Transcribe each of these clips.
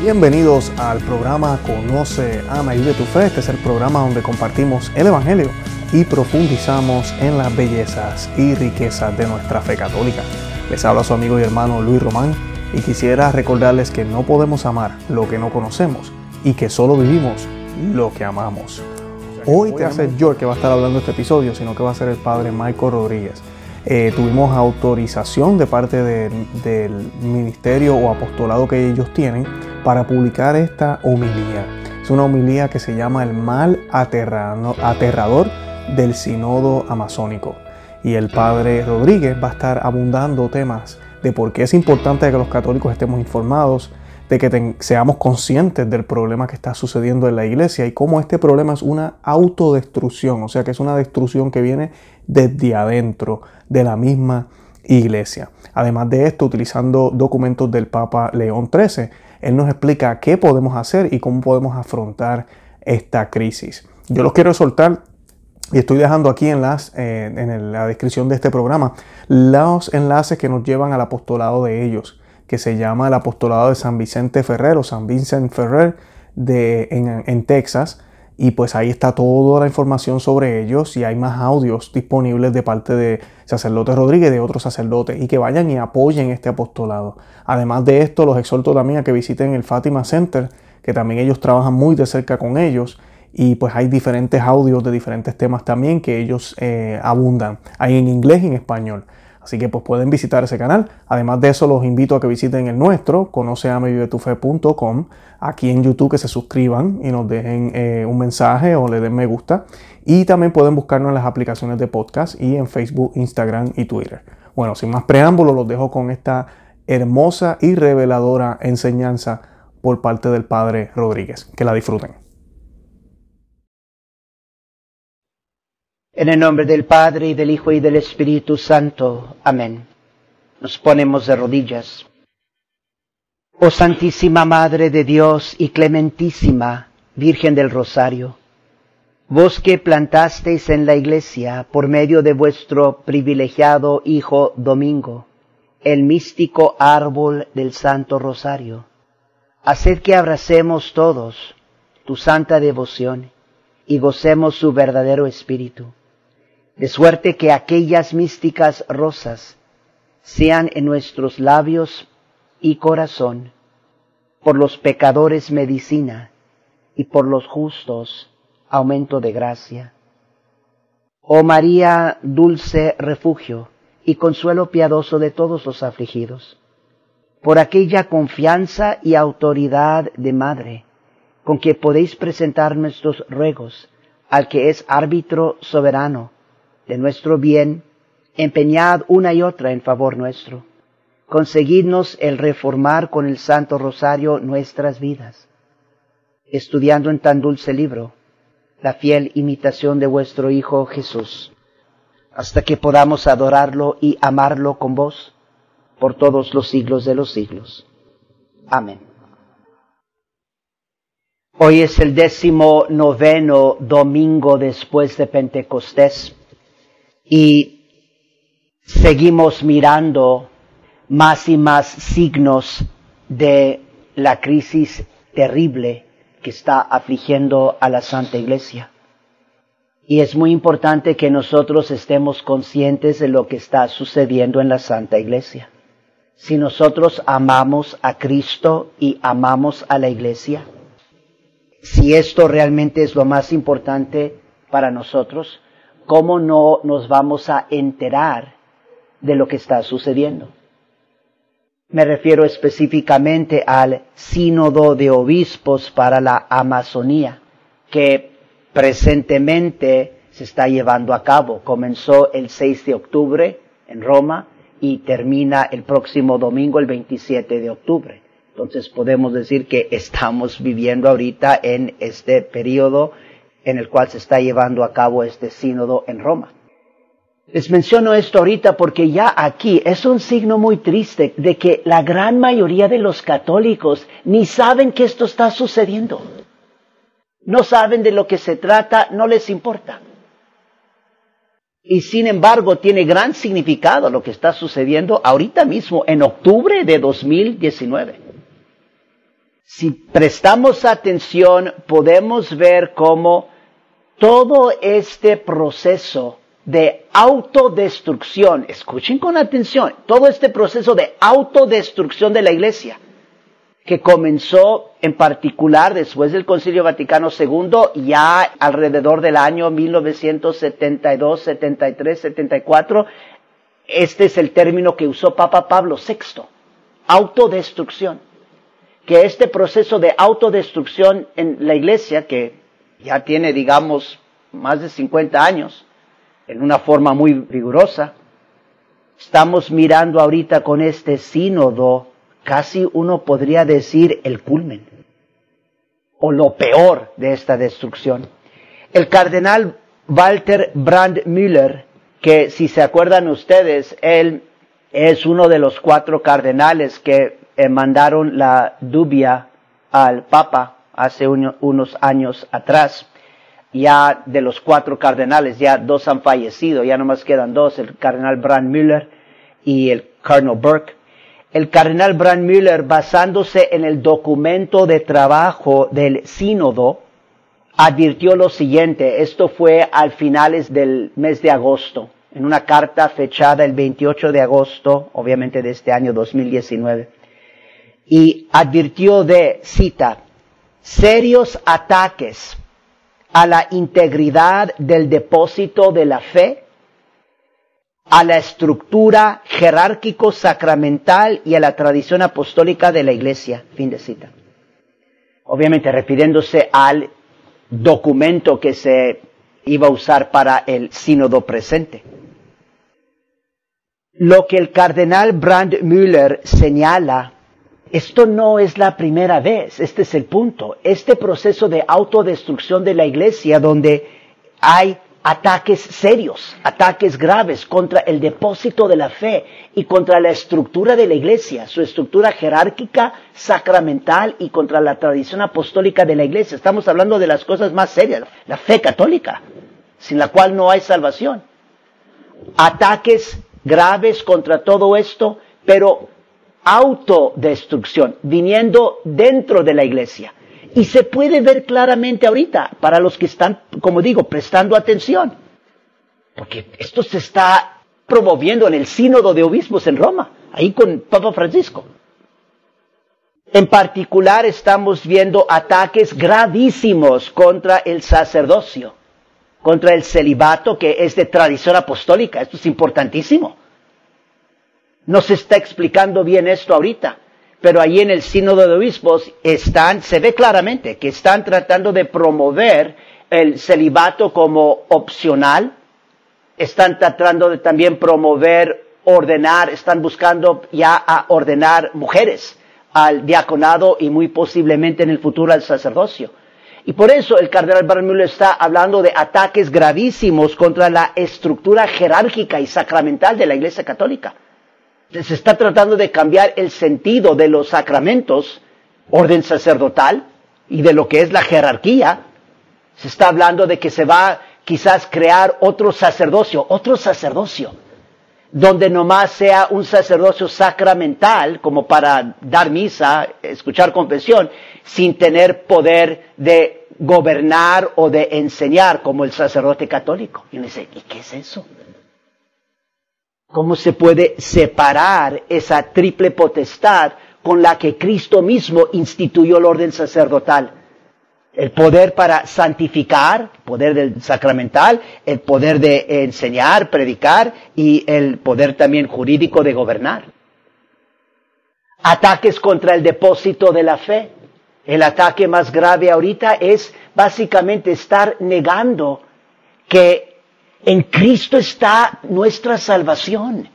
Bienvenidos al programa Conoce, Ama y Vive tu Fe. Este es el programa donde compartimos el Evangelio y profundizamos en las bellezas y riquezas de nuestra fe católica. Les habla su amigo y hermano Luis Román y quisiera recordarles que no podemos amar lo que no conocemos y que solo vivimos lo que amamos. Hoy te hace yo el que va a estar hablando este episodio, sino que va a ser el padre Michael Rodríguez. Eh, tuvimos autorización de parte del ministerio o apostolado que ellos tienen para publicar esta homilía. Es una homilía que se llama El mal aterrador del Sinodo Amazónico. Y el padre Rodríguez va a estar abundando temas de por qué es importante que los católicos estemos informados, de que seamos conscientes del problema que está sucediendo en la iglesia y cómo este problema es una autodestrucción, o sea que es una destrucción que viene desde adentro de la misma iglesia. Además de esto, utilizando documentos del Papa León XIII, él nos explica qué podemos hacer y cómo podemos afrontar esta crisis. Yo los quiero soltar y estoy dejando aquí en, las, eh, en la descripción de este programa los enlaces que nos llevan al apostolado de ellos que se llama el Apostolado de San Vicente Ferrer o San Vincent Ferrer de, en, Texas. Y pues ahí está toda la información sobre ellos y hay más audios disponibles de parte de sacerdote Rodríguez y de otros sacerdotes y que vayan y apoyen este apostolado. Además de esto, los exhorto también a que visiten el Fátima Center, que también ellos trabajan muy de cerca con ellos y pues hay diferentes audios de diferentes temas también que ellos eh, abundan. Hay en inglés y en español. Así que pues pueden visitar ese canal. Además de eso, los invito a que visiten el nuestro, conoceamevivetufe.com, aquí en YouTube que se suscriban y nos dejen eh, un mensaje o le den me gusta. Y también pueden buscarnos en las aplicaciones de podcast y en Facebook, Instagram y Twitter. Bueno, sin más preámbulos, los dejo con esta hermosa y reveladora enseñanza por parte del Padre Rodríguez. Que la disfruten. En el nombre del Padre y del Hijo y del Espíritu Santo. Amén. Nos ponemos de rodillas. Oh Santísima Madre de Dios y Clementísima Virgen del Rosario, vos que plantasteis en la Iglesia por medio de vuestro privilegiado Hijo Domingo, el místico árbol del Santo Rosario, haced que abracemos todos tu santa devoción y gocemos su verdadero espíritu de suerte que aquellas místicas rosas sean en nuestros labios y corazón, por los pecadores medicina y por los justos aumento de gracia. Oh María, dulce refugio y consuelo piadoso de todos los afligidos, por aquella confianza y autoridad de Madre, con que podéis presentar nuestros ruegos al que es árbitro soberano, de nuestro bien, empeñad una y otra en favor nuestro. Conseguidnos el reformar con el Santo Rosario nuestras vidas, estudiando en tan dulce libro la fiel imitación de vuestro Hijo Jesús, hasta que podamos adorarlo y amarlo con vos por todos los siglos de los siglos. Amén. Hoy es el décimo noveno domingo después de Pentecostés y seguimos mirando más y más signos de la crisis terrible que está afligiendo a la Santa Iglesia. Y es muy importante que nosotros estemos conscientes de lo que está sucediendo en la Santa Iglesia. Si nosotros amamos a Cristo y amamos a la Iglesia, si esto realmente es lo más importante para nosotros, ¿cómo no nos vamos a enterar de lo que está sucediendo? Me refiero específicamente al sínodo de obispos para la Amazonía, que presentemente se está llevando a cabo. Comenzó el 6 de octubre en Roma y termina el próximo domingo, el 27 de octubre. Entonces podemos decir que estamos viviendo ahorita en este periodo en el cual se está llevando a cabo este sínodo en Roma. Les menciono esto ahorita porque ya aquí es un signo muy triste de que la gran mayoría de los católicos ni saben que esto está sucediendo. No saben de lo que se trata, no les importa. Y sin embargo tiene gran significado lo que está sucediendo ahorita mismo en octubre de 2019. si prestamos atención, podemos ver cómo todo este proceso de autodestrucción, escuchen con atención, todo este proceso de autodestrucción de la iglesia, que comenzó en particular después del Concilio Vaticano II, ya alrededor del año 1972, 73, 74, este es el término que usó Papa Pablo VI, autodestrucción. Que este proceso de autodestrucción en la iglesia, que ya tiene, digamos, más de 50 años, en una forma muy rigurosa, estamos mirando ahorita con este sínodo, casi uno podría decir el culmen, o lo peor de esta destrucción. El cardenal Walter Brandmüller, que si se acuerdan ustedes, él es uno de los cuatro cardenales que eh, mandaron la dubia al Papa hace unos años atrás. Ya de los cuatro cardenales, ya dos han fallecido, ya nomás quedan dos, el cardenal Brandmüller y el cardenal Burke. El cardenal Brandmüller, basándose en el documento de trabajo del sínodo, advirtió lo siguiente, esto fue al finales del mes de agosto, en una carta fechada el 28 de agosto, obviamente de este año 2019, y advirtió de, cita, serios ataques a la integridad del depósito de la fe, a la estructura jerárquico sacramental y a la tradición apostólica de la iglesia. Fin de cita. Obviamente refiriéndose al documento que se iba a usar para el sínodo presente. Lo que el cardenal Brandmüller señala, esto no es la primera vez, este es el punto. Este proceso de autodestrucción de la iglesia donde hay ataques serios, ataques graves contra el depósito de la fe y contra la estructura de la iglesia, su estructura jerárquica, sacramental y contra la tradición apostólica de la iglesia. Estamos hablando de las cosas más serias, la fe católica, sin la cual no hay salvación. Ataques graves contra todo esto, pero autodestrucción, viniendo dentro de la iglesia. Y se puede ver claramente ahorita para los que están, como digo, prestando atención. Porque esto se está promoviendo en el sínodo de obispos en Roma, ahí con Papa Francisco. En particular estamos viendo ataques gravísimos contra el sacerdocio, contra el celibato que es de tradición apostólica. Esto es importantísimo. No se está explicando bien esto ahorita pero ahí en el sínodo de obispos están, se ve claramente que están tratando de promover el celibato como opcional, están tratando de también promover, ordenar, están buscando ya a ordenar mujeres al diaconado y muy posiblemente en el futuro al sacerdocio. Y por eso el cardenal Barmulo está hablando de ataques gravísimos contra la estructura jerárquica y sacramental de la Iglesia Católica se está tratando de cambiar el sentido de los sacramentos, orden sacerdotal y de lo que es la jerarquía. Se está hablando de que se va quizás crear otro sacerdocio, otro sacerdocio, donde nomás sea un sacerdocio sacramental, como para dar misa, escuchar confesión, sin tener poder de gobernar o de enseñar como el sacerdote católico. Y uno dice, ¿y qué es eso? ¿Cómo se puede separar esa triple potestad con la que Cristo mismo instituyó el orden sacerdotal? El poder para santificar, el poder del sacramental, el poder de enseñar, predicar y el poder también jurídico de gobernar. Ataques contra el depósito de la fe. El ataque más grave ahorita es básicamente estar negando que en Cristo está nuestra salvación.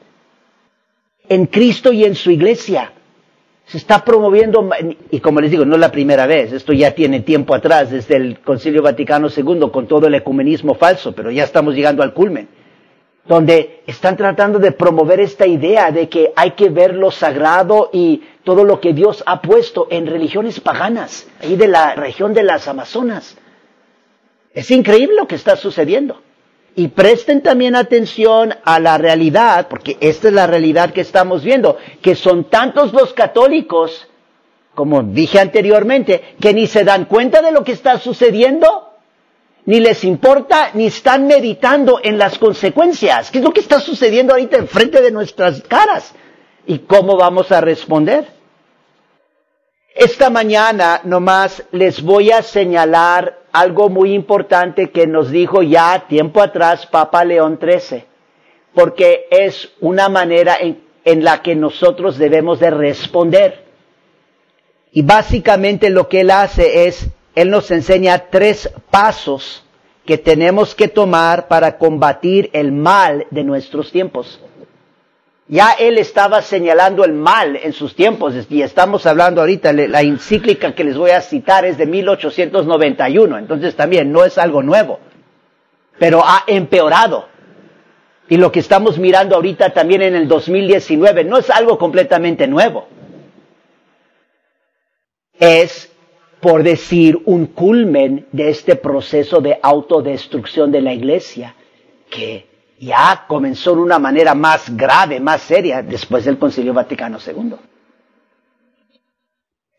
En Cristo y en su iglesia. Se está promoviendo, y como les digo, no es la primera vez, esto ya tiene tiempo atrás, desde el Concilio Vaticano II, con todo el ecumenismo falso, pero ya estamos llegando al culmen, donde están tratando de promover esta idea de que hay que ver lo sagrado y todo lo que Dios ha puesto en religiones paganas, ahí de la región de las Amazonas. Es increíble lo que está sucediendo. Y presten también atención a la realidad, porque esta es la realidad que estamos viendo, que son tantos los católicos como dije anteriormente, que ni se dan cuenta de lo que está sucediendo, ni les importa, ni están meditando en las consecuencias. ¿Qué es lo que está sucediendo ahorita enfrente de nuestras caras? ¿Y cómo vamos a responder? Esta mañana nomás les voy a señalar algo muy importante que nos dijo ya tiempo atrás Papa León XIII, porque es una manera en, en la que nosotros debemos de responder. Y básicamente lo que él hace es, él nos enseña tres pasos que tenemos que tomar para combatir el mal de nuestros tiempos. Ya él estaba señalando el mal en sus tiempos y estamos hablando ahorita, la encíclica que les voy a citar es de 1891, entonces también no es algo nuevo, pero ha empeorado. Y lo que estamos mirando ahorita también en el 2019 no es algo completamente nuevo es, por decir, un culmen de este proceso de autodestrucción de la iglesia, que ya comenzó de una manera más grave, más seria, después del Concilio Vaticano II.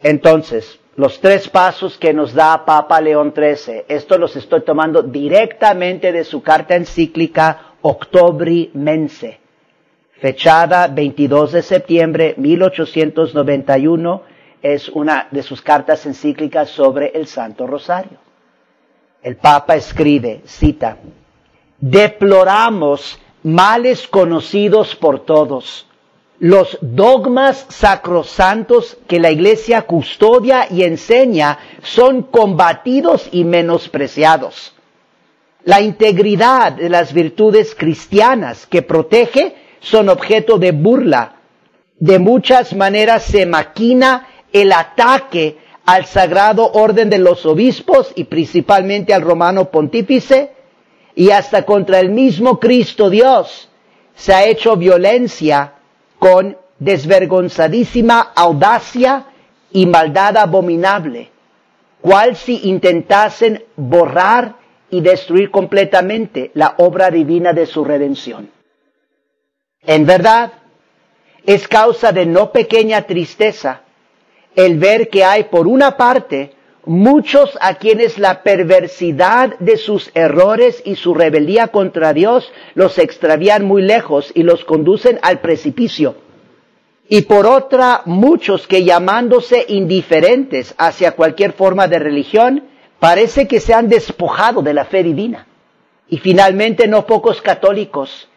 Entonces, los tres pasos que nos da Papa León XIII, esto los estoy tomando directamente de su carta encíclica Octobri Mense, fechada 22 de septiembre 1891 es una de sus cartas encíclicas sobre el Santo Rosario. El Papa escribe, cita, deploramos males conocidos por todos, los dogmas sacrosantos que la Iglesia custodia y enseña son combatidos y menospreciados. La integridad de las virtudes cristianas que protege son objeto de burla. De muchas maneras se maquina el ataque al sagrado orden de los obispos y principalmente al romano pontífice y hasta contra el mismo Cristo Dios se ha hecho violencia con desvergonzadísima audacia y maldad abominable, cual si intentasen borrar y destruir completamente la obra divina de su redención. En verdad, es causa de no pequeña tristeza el ver que hay por una parte muchos a quienes la perversidad de sus errores y su rebeldía contra Dios los extravían muy lejos y los conducen al precipicio. Y por otra, muchos que llamándose indiferentes hacia cualquier forma de religión, parece que se han despojado de la fe divina. Y finalmente no pocos católicos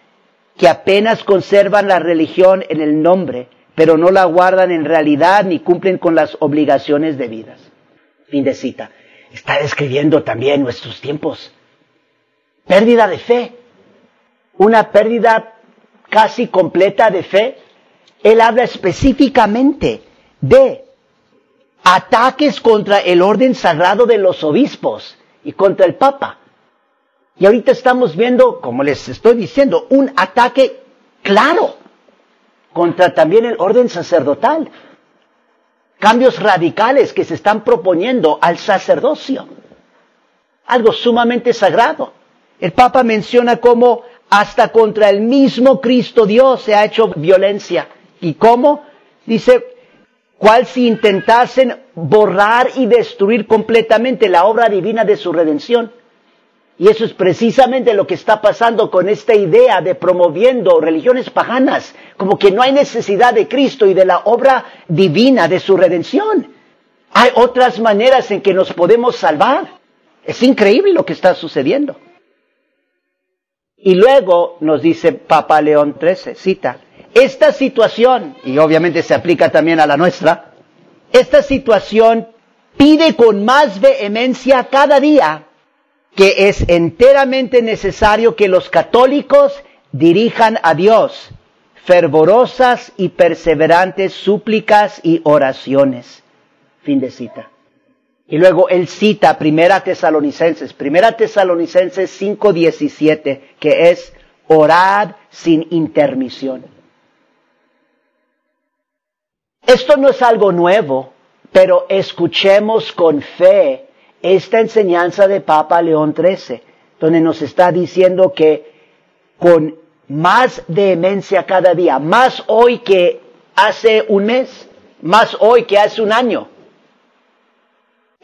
que apenas conservan la religión en el nombre, pero no la guardan en realidad ni cumplen con las obligaciones debidas. Fin de cita. Está describiendo también nuestros tiempos. Pérdida de fe. Una pérdida casi completa de fe. Él habla específicamente de ataques contra el orden sagrado de los obispos y contra el Papa. Y ahorita estamos viendo, como les estoy diciendo, un ataque claro contra también el orden sacerdotal. Cambios radicales que se están proponiendo al sacerdocio. Algo sumamente sagrado. El Papa menciona cómo hasta contra el mismo Cristo Dios se ha hecho violencia. ¿Y cómo? Dice, cual si intentasen borrar y destruir completamente la obra divina de su redención. Y eso es precisamente lo que está pasando con esta idea de promoviendo religiones paganas, como que no hay necesidad de Cristo y de la obra divina de su redención. Hay otras maneras en que nos podemos salvar. Es increíble lo que está sucediendo. Y luego nos dice Papa León XIII, cita, esta situación, y obviamente se aplica también a la nuestra, esta situación pide con más vehemencia cada día que es enteramente necesario que los católicos dirijan a Dios fervorosas y perseverantes súplicas y oraciones. Fin de cita. Y luego él cita Primera Tesalonicenses, Primera Tesalonicenses 5:17, que es orad sin intermisión. Esto no es algo nuevo, pero escuchemos con fe esta enseñanza de Papa León XIII, donde nos está diciendo que con más demencia cada día, más hoy que hace un mes, más hoy que hace un año.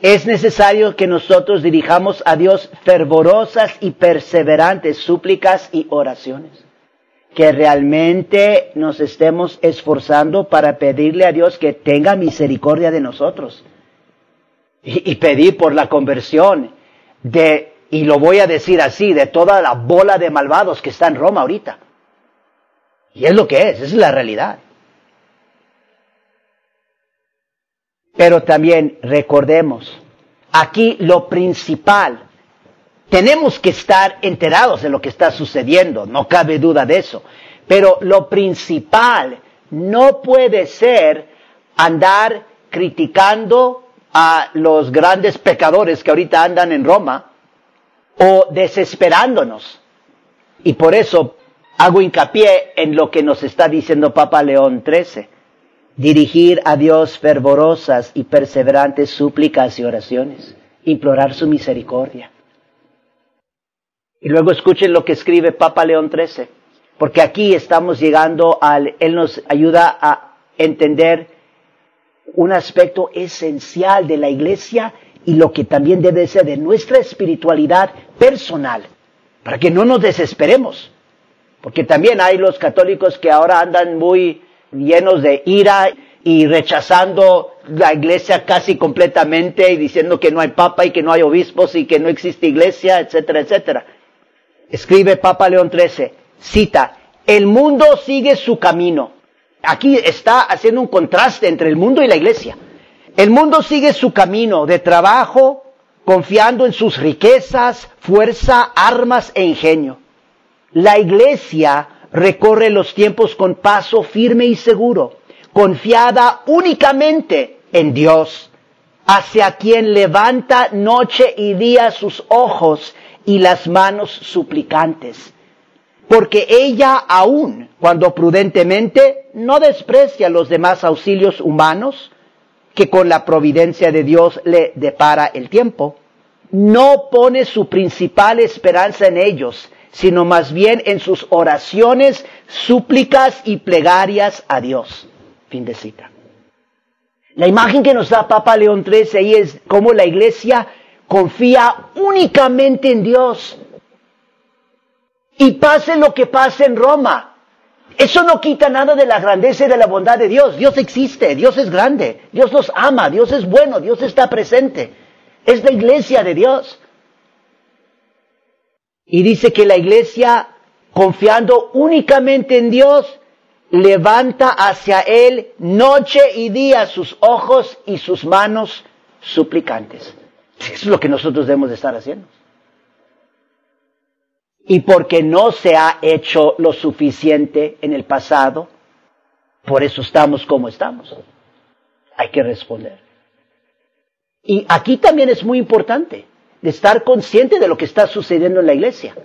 Es necesario que nosotros dirijamos a Dios fervorosas y perseverantes súplicas y oraciones. Que realmente nos estemos esforzando para pedirle a Dios que tenga misericordia de nosotros. Y, pedir por la conversión de, y lo voy a decir así, de toda la bola de malvados que está en Roma ahorita. Y es lo que es, es la realidad. Pero también recordemos, aquí lo principal, tenemos que estar enterados de lo que está sucediendo, no cabe duda de eso. Pero lo principal no puede ser andar criticando a los grandes pecadores que ahorita andan en Roma o desesperándonos. Y por eso hago hincapié en lo que nos está diciendo Papa León XIII dirigir a Dios fervorosas y perseverantes súplicas y oraciones, implorar su misericordia. Y luego escuchen lo que escribe Papa León XIII, porque aquí estamos llegando al, Él nos ayuda a entender un aspecto esencial de la iglesia y lo que también debe ser de nuestra espiritualidad personal, para que no nos desesperemos. Porque también hay los católicos que ahora andan muy llenos de ira y rechazando la iglesia casi completamente y diciendo que no hay papa y que no hay obispos y que no existe iglesia, etcétera, etcétera. Escribe Papa León XIII, cita, el mundo sigue su camino. Aquí está haciendo un contraste entre el mundo y la iglesia. El mundo sigue su camino de trabajo, confiando en sus riquezas, fuerza, armas e ingenio. La iglesia recorre los tiempos con paso firme y seguro, confiada únicamente en Dios, hacia quien levanta noche y día sus ojos y las manos suplicantes. Porque ella aún, cuando prudentemente, no desprecia los demás auxilios humanos que con la providencia de Dios le depara el tiempo, no pone su principal esperanza en ellos, sino más bien en sus oraciones, súplicas y plegarias a Dios. Fin de cita. La imagen que nos da Papa León XIII ahí es cómo la iglesia confía únicamente en Dios. Y pase lo que pase en Roma. Eso no quita nada de la grandeza y de la bondad de Dios. Dios existe, Dios es grande, Dios los ama, Dios es bueno, Dios está presente. Es la iglesia de Dios. Y dice que la iglesia, confiando únicamente en Dios, levanta hacia Él noche y día sus ojos y sus manos suplicantes. Eso es lo que nosotros debemos de estar haciendo. Y porque no se ha hecho lo suficiente en el pasado, por eso estamos como estamos. Hay que responder. Y aquí también es muy importante de estar consciente de lo que está sucediendo en la iglesia.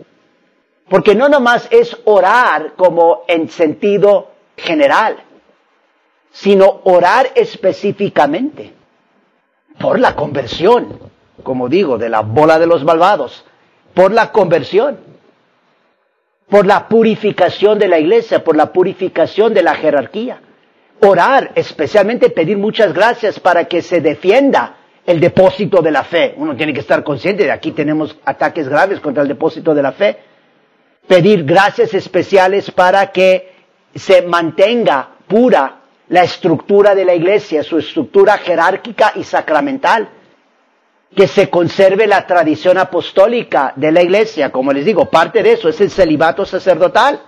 Porque no nomás es orar como en sentido general, sino orar específicamente por la conversión, como digo, de la bola de los malvados, por la conversión, por la purificación de la iglesia, por la purificación de la jerarquía. Orar, especialmente pedir muchas gracias para que se defienda el depósito de la fe. Uno tiene que estar consciente de aquí tenemos ataques graves contra el depósito de la fe. Pedir gracias especiales para que se mantenga pura la estructura de la iglesia, su estructura jerárquica y sacramental. Que se conserve la tradición apostólica de la iglesia. Como les digo, parte de eso es el celibato sacerdotal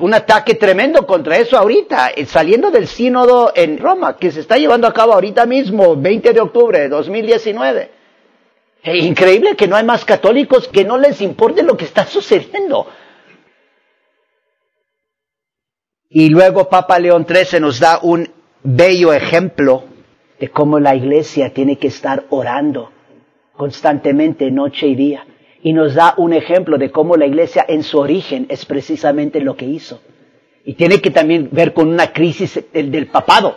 un ataque tremendo contra eso ahorita, eh, saliendo del sínodo en Roma, que se está llevando a cabo ahorita mismo, 20 de octubre de 2019. Es increíble que no hay más católicos que no les importe lo que está sucediendo. Y luego Papa León XIII nos da un bello ejemplo de cómo la iglesia tiene que estar orando constantemente, noche y día y nos da un ejemplo de cómo la iglesia en su origen es precisamente lo que hizo. Y tiene que también ver con una crisis del, papado.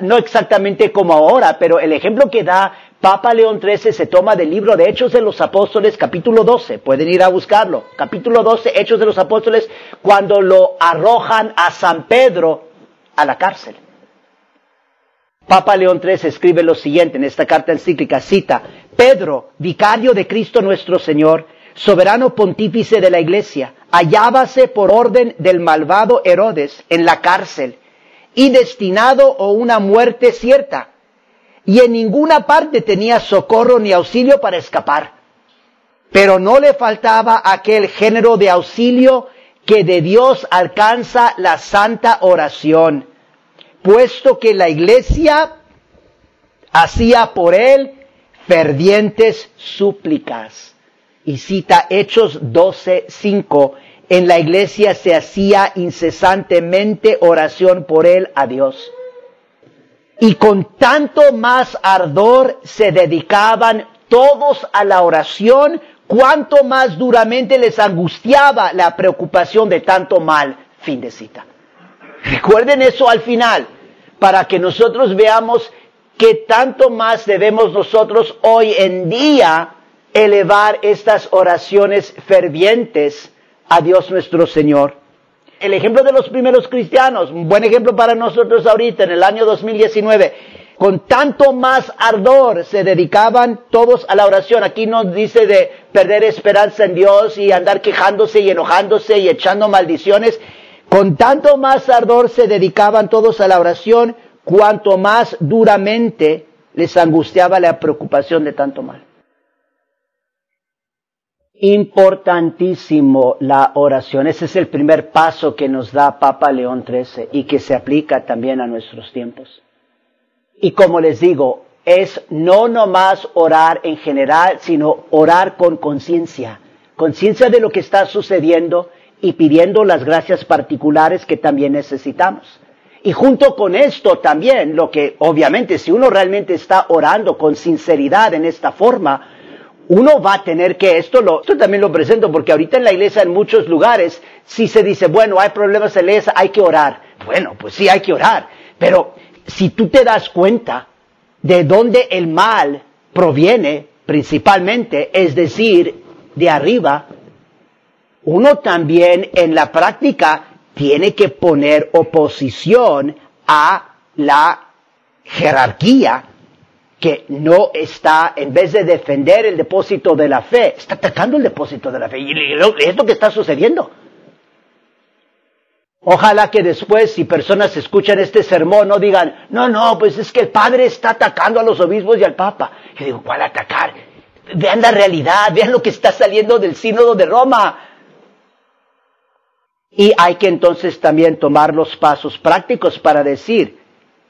No exactamente como ahora, pero el ejemplo que da Papa León XIII se toma del libro de Hechos de los Apóstoles, capítulo 12. Pueden ir a buscarlo. Capítulo 12, Hechos de los Apóstoles, cuando lo arrojan a San Pedro a la cárcel. Papa León III escribe lo siguiente en esta carta encíclica, cita, Pedro, vicario de Cristo nuestro Señor, soberano pontífice de la Iglesia, hallábase por orden del malvado Herodes en la cárcel y destinado a una muerte cierta, y en ninguna parte tenía socorro ni auxilio para escapar. Pero no le faltaba aquel género de auxilio que de Dios alcanza la santa oración puesto que la iglesia hacía por él fervientes súplicas. Y cita Hechos 12:5, en la iglesia se hacía incesantemente oración por él a Dios. Y con tanto más ardor se dedicaban todos a la oración, cuanto más duramente les angustiaba la preocupación de tanto mal. Fin de cita. Recuerden eso al final para que nosotros veamos que tanto más debemos nosotros hoy en día elevar estas oraciones fervientes a Dios nuestro Señor. El ejemplo de los primeros cristianos, un buen ejemplo para nosotros ahorita en el año 2019, con tanto más ardor se dedicaban todos a la oración. Aquí nos dice de perder esperanza en Dios y andar quejándose y enojándose y echando maldiciones. Con tanto más ardor se dedicaban todos a la oración, cuanto más duramente les angustiaba la preocupación de tanto mal. Importantísimo la oración. Ese es el primer paso que nos da Papa León XIII y que se aplica también a nuestros tiempos. Y como les digo, es no nomás orar en general, sino orar con conciencia. Conciencia de lo que está sucediendo y pidiendo las gracias particulares que también necesitamos. Y junto con esto también, lo que obviamente si uno realmente está orando con sinceridad en esta forma, uno va a tener que, esto, lo, esto también lo presento porque ahorita en la iglesia en muchos lugares, si se dice, bueno, hay problemas en la iglesia, hay que orar. Bueno, pues sí, hay que orar. Pero si tú te das cuenta de dónde el mal proviene principalmente, es decir, de arriba, uno también en la práctica tiene que poner oposición a la jerarquía que no está, en vez de defender el depósito de la fe, está atacando el depósito de la fe. Y es lo que está sucediendo. Ojalá que después, si personas escuchan este sermón, no digan, no, no, pues es que el Padre está atacando a los obispos y al Papa. Yo digo, ¿cuál atacar? Vean la realidad, vean lo que está saliendo del sínodo de Roma. Y hay que entonces también tomar los pasos prácticos para decir,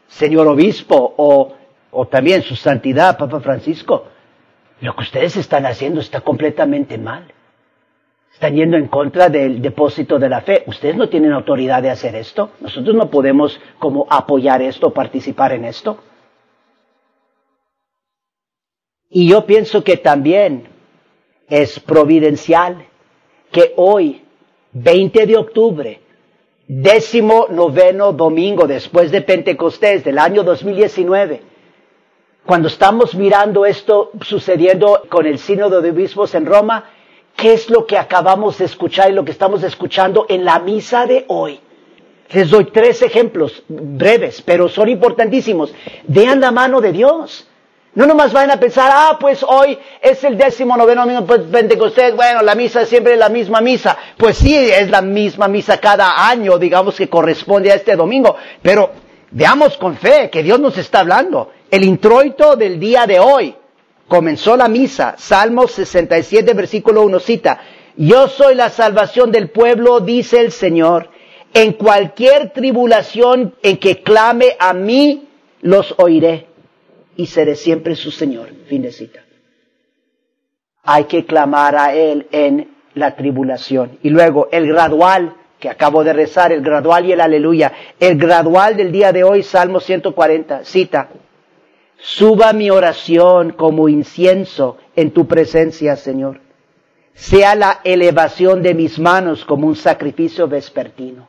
señor obispo o, o también su santidad, Papa Francisco, lo que ustedes están haciendo está completamente mal. Están yendo en contra del depósito de la fe. Ustedes no tienen autoridad de hacer esto. Nosotros no podemos como apoyar esto, participar en esto. Y yo pienso que también es providencial que hoy 20 de octubre, décimo noveno domingo después de Pentecostés del año 2019, cuando estamos mirando esto sucediendo con el sínodo de obispos en Roma, ¿qué es lo que acabamos de escuchar y lo que estamos escuchando en la misa de hoy? Les doy tres ejemplos breves, pero son importantísimos. Vean la mano de Dios. No nomás vayan a pensar, ah, pues hoy es el décimo noveno domingo de Pentecostés, bueno, la misa es siempre la misma misa. Pues sí, es la misma misa cada año, digamos que corresponde a este domingo. Pero veamos con fe que Dios nos está hablando. El introito del día de hoy. Comenzó la misa, Salmos 67, versículo 1 cita, Yo soy la salvación del pueblo, dice el Señor. En cualquier tribulación en que clame a mí, los oiré y seré siempre su Señor. Fin de cita. Hay que clamar a Él en la tribulación. Y luego el gradual, que acabo de rezar, el gradual y el aleluya. El gradual del día de hoy, Salmo 140, cita. Suba mi oración como incienso en tu presencia, Señor. Sea la elevación de mis manos como un sacrificio vespertino.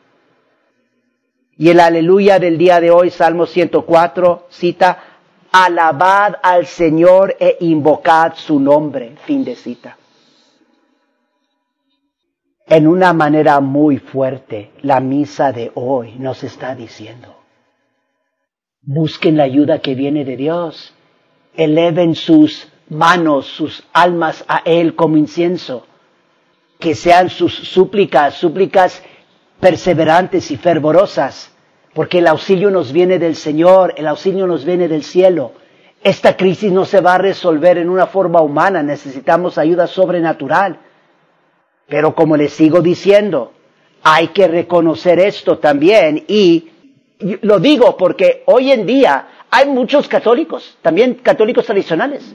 Y el aleluya del día de hoy, Salmo 104, cita, alabad al Señor e invocad su nombre. Fin de cita. En una manera muy fuerte, la misa de hoy nos está diciendo, busquen la ayuda que viene de Dios. Eleven sus manos, sus almas a Él como incienso. Que sean sus súplicas, súplicas perseverantes y fervorosas, porque el auxilio nos viene del Señor, el auxilio nos viene del cielo. Esta crisis no se va a resolver en una forma humana, necesitamos ayuda sobrenatural. Pero como les sigo diciendo, hay que reconocer esto también y lo digo porque hoy en día hay muchos católicos, también católicos tradicionales,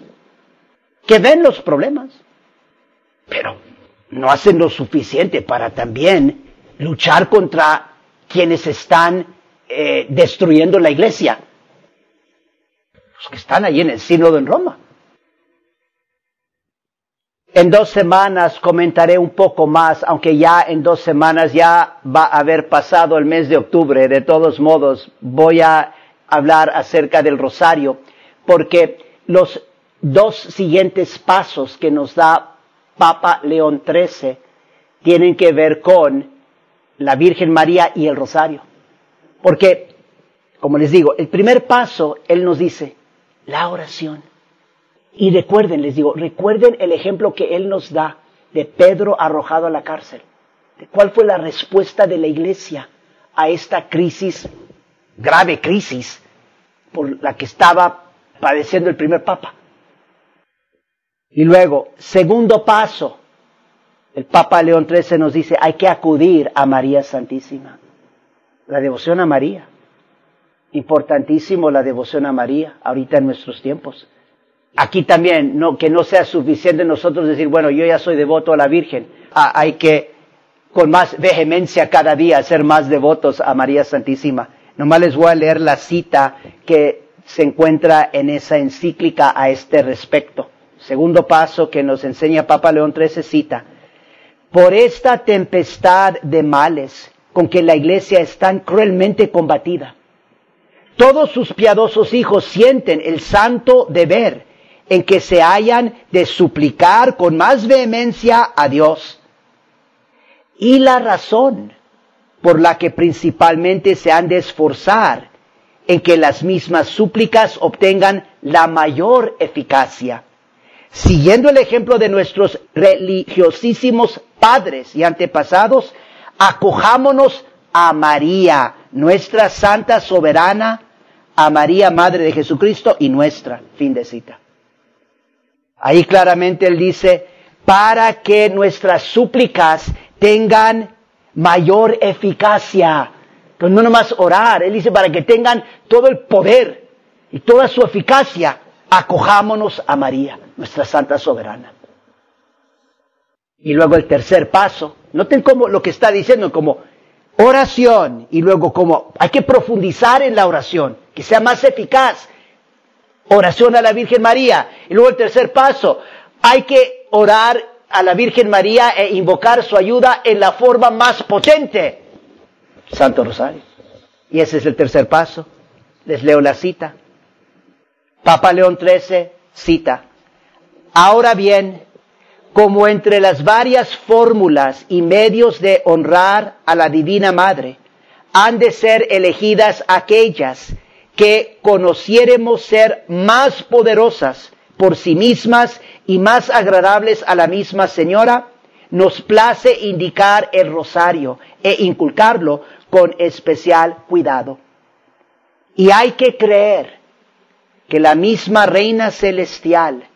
que ven los problemas, pero no hacen lo suficiente para también luchar contra quienes están eh, destruyendo la iglesia, los que están allí en el sínodo en Roma. En dos semanas comentaré un poco más, aunque ya en dos semanas ya va a haber pasado el mes de octubre. De todos modos, voy a hablar acerca del rosario, porque los dos siguientes pasos que nos da Papa León XIII tienen que ver con la Virgen María y el rosario. Porque, como les digo, el primer paso, Él nos dice, la oración. Y recuerden, les digo, recuerden el ejemplo que Él nos da de Pedro arrojado a la cárcel. De ¿Cuál fue la respuesta de la iglesia a esta crisis, grave crisis, por la que estaba padeciendo el primer papa? Y luego, segundo paso, el Papa León XIII nos dice, hay que acudir a María Santísima. La devoción a María. Importantísimo la devoción a María, ahorita en nuestros tiempos. Aquí también, no, que no sea suficiente nosotros decir, bueno, yo ya soy devoto a la Virgen. Ah, hay que, con más vehemencia cada día, ser más devotos a María Santísima. Nomás les voy a leer la cita que se encuentra en esa encíclica a este respecto. Segundo paso que nos enseña Papa León XIII cita. Por esta tempestad de males con que la iglesia es tan cruelmente combatida, todos sus piadosos hijos sienten el santo deber en que se hayan de suplicar con más vehemencia a Dios. Y la razón por la que principalmente se han de esforzar en que las mismas súplicas obtengan la mayor eficacia. Siguiendo el ejemplo de nuestros religiosísimos padres y antepasados, acojámonos a María, nuestra Santa Soberana, a María, Madre de Jesucristo y nuestra. Fin de cita. Ahí claramente él dice, para que nuestras súplicas tengan mayor eficacia. Entonces no nomás orar, él dice para que tengan todo el poder y toda su eficacia, acojámonos a María, nuestra Santa Soberana. Y luego el tercer paso, noten cómo lo que está diciendo, como oración y luego como hay que profundizar en la oración, que sea más eficaz oración a la Virgen María. Y luego el tercer paso, hay que orar a la Virgen María e invocar su ayuda en la forma más potente. Santo Rosario. Y ese es el tercer paso. Les leo la cita. Papa León XIII cita. Ahora bien, como entre las varias fórmulas y medios de honrar a la Divina Madre, han de ser elegidas aquellas que conociéremos ser más poderosas por sí mismas y más agradables a la misma Señora, nos place indicar el rosario e inculcarlo con especial cuidado. Y hay que creer que la misma Reina Celestial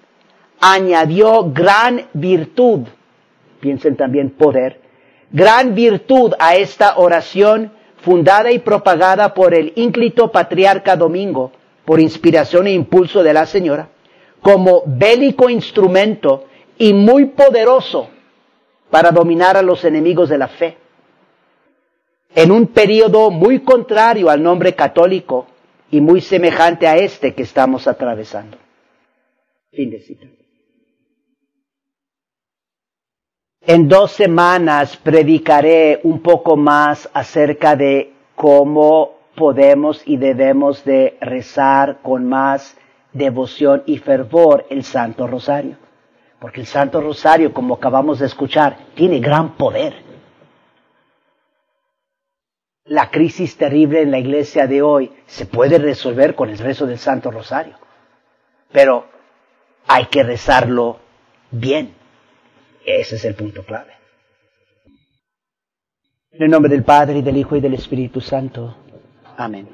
añadió gran virtud, piensen también poder, gran virtud a esta oración fundada y propagada por el ínclito patriarca Domingo, por inspiración e impulso de la señora, como bélico instrumento y muy poderoso para dominar a los enemigos de la fe. En un periodo muy contrario al nombre católico y muy semejante a este que estamos atravesando. Fin de cita. En dos semanas predicaré un poco más acerca de cómo podemos y debemos de rezar con más devoción y fervor el Santo Rosario. Porque el Santo Rosario, como acabamos de escuchar, tiene gran poder. la crisis terrible en la iglesia de hoy se puede resolver con el rezo del Santo Rosario. Pero hay que rezarlo bien. Ese es el punto clave. En el nombre del Padre, y del Hijo, y del Espíritu Santo. Amén.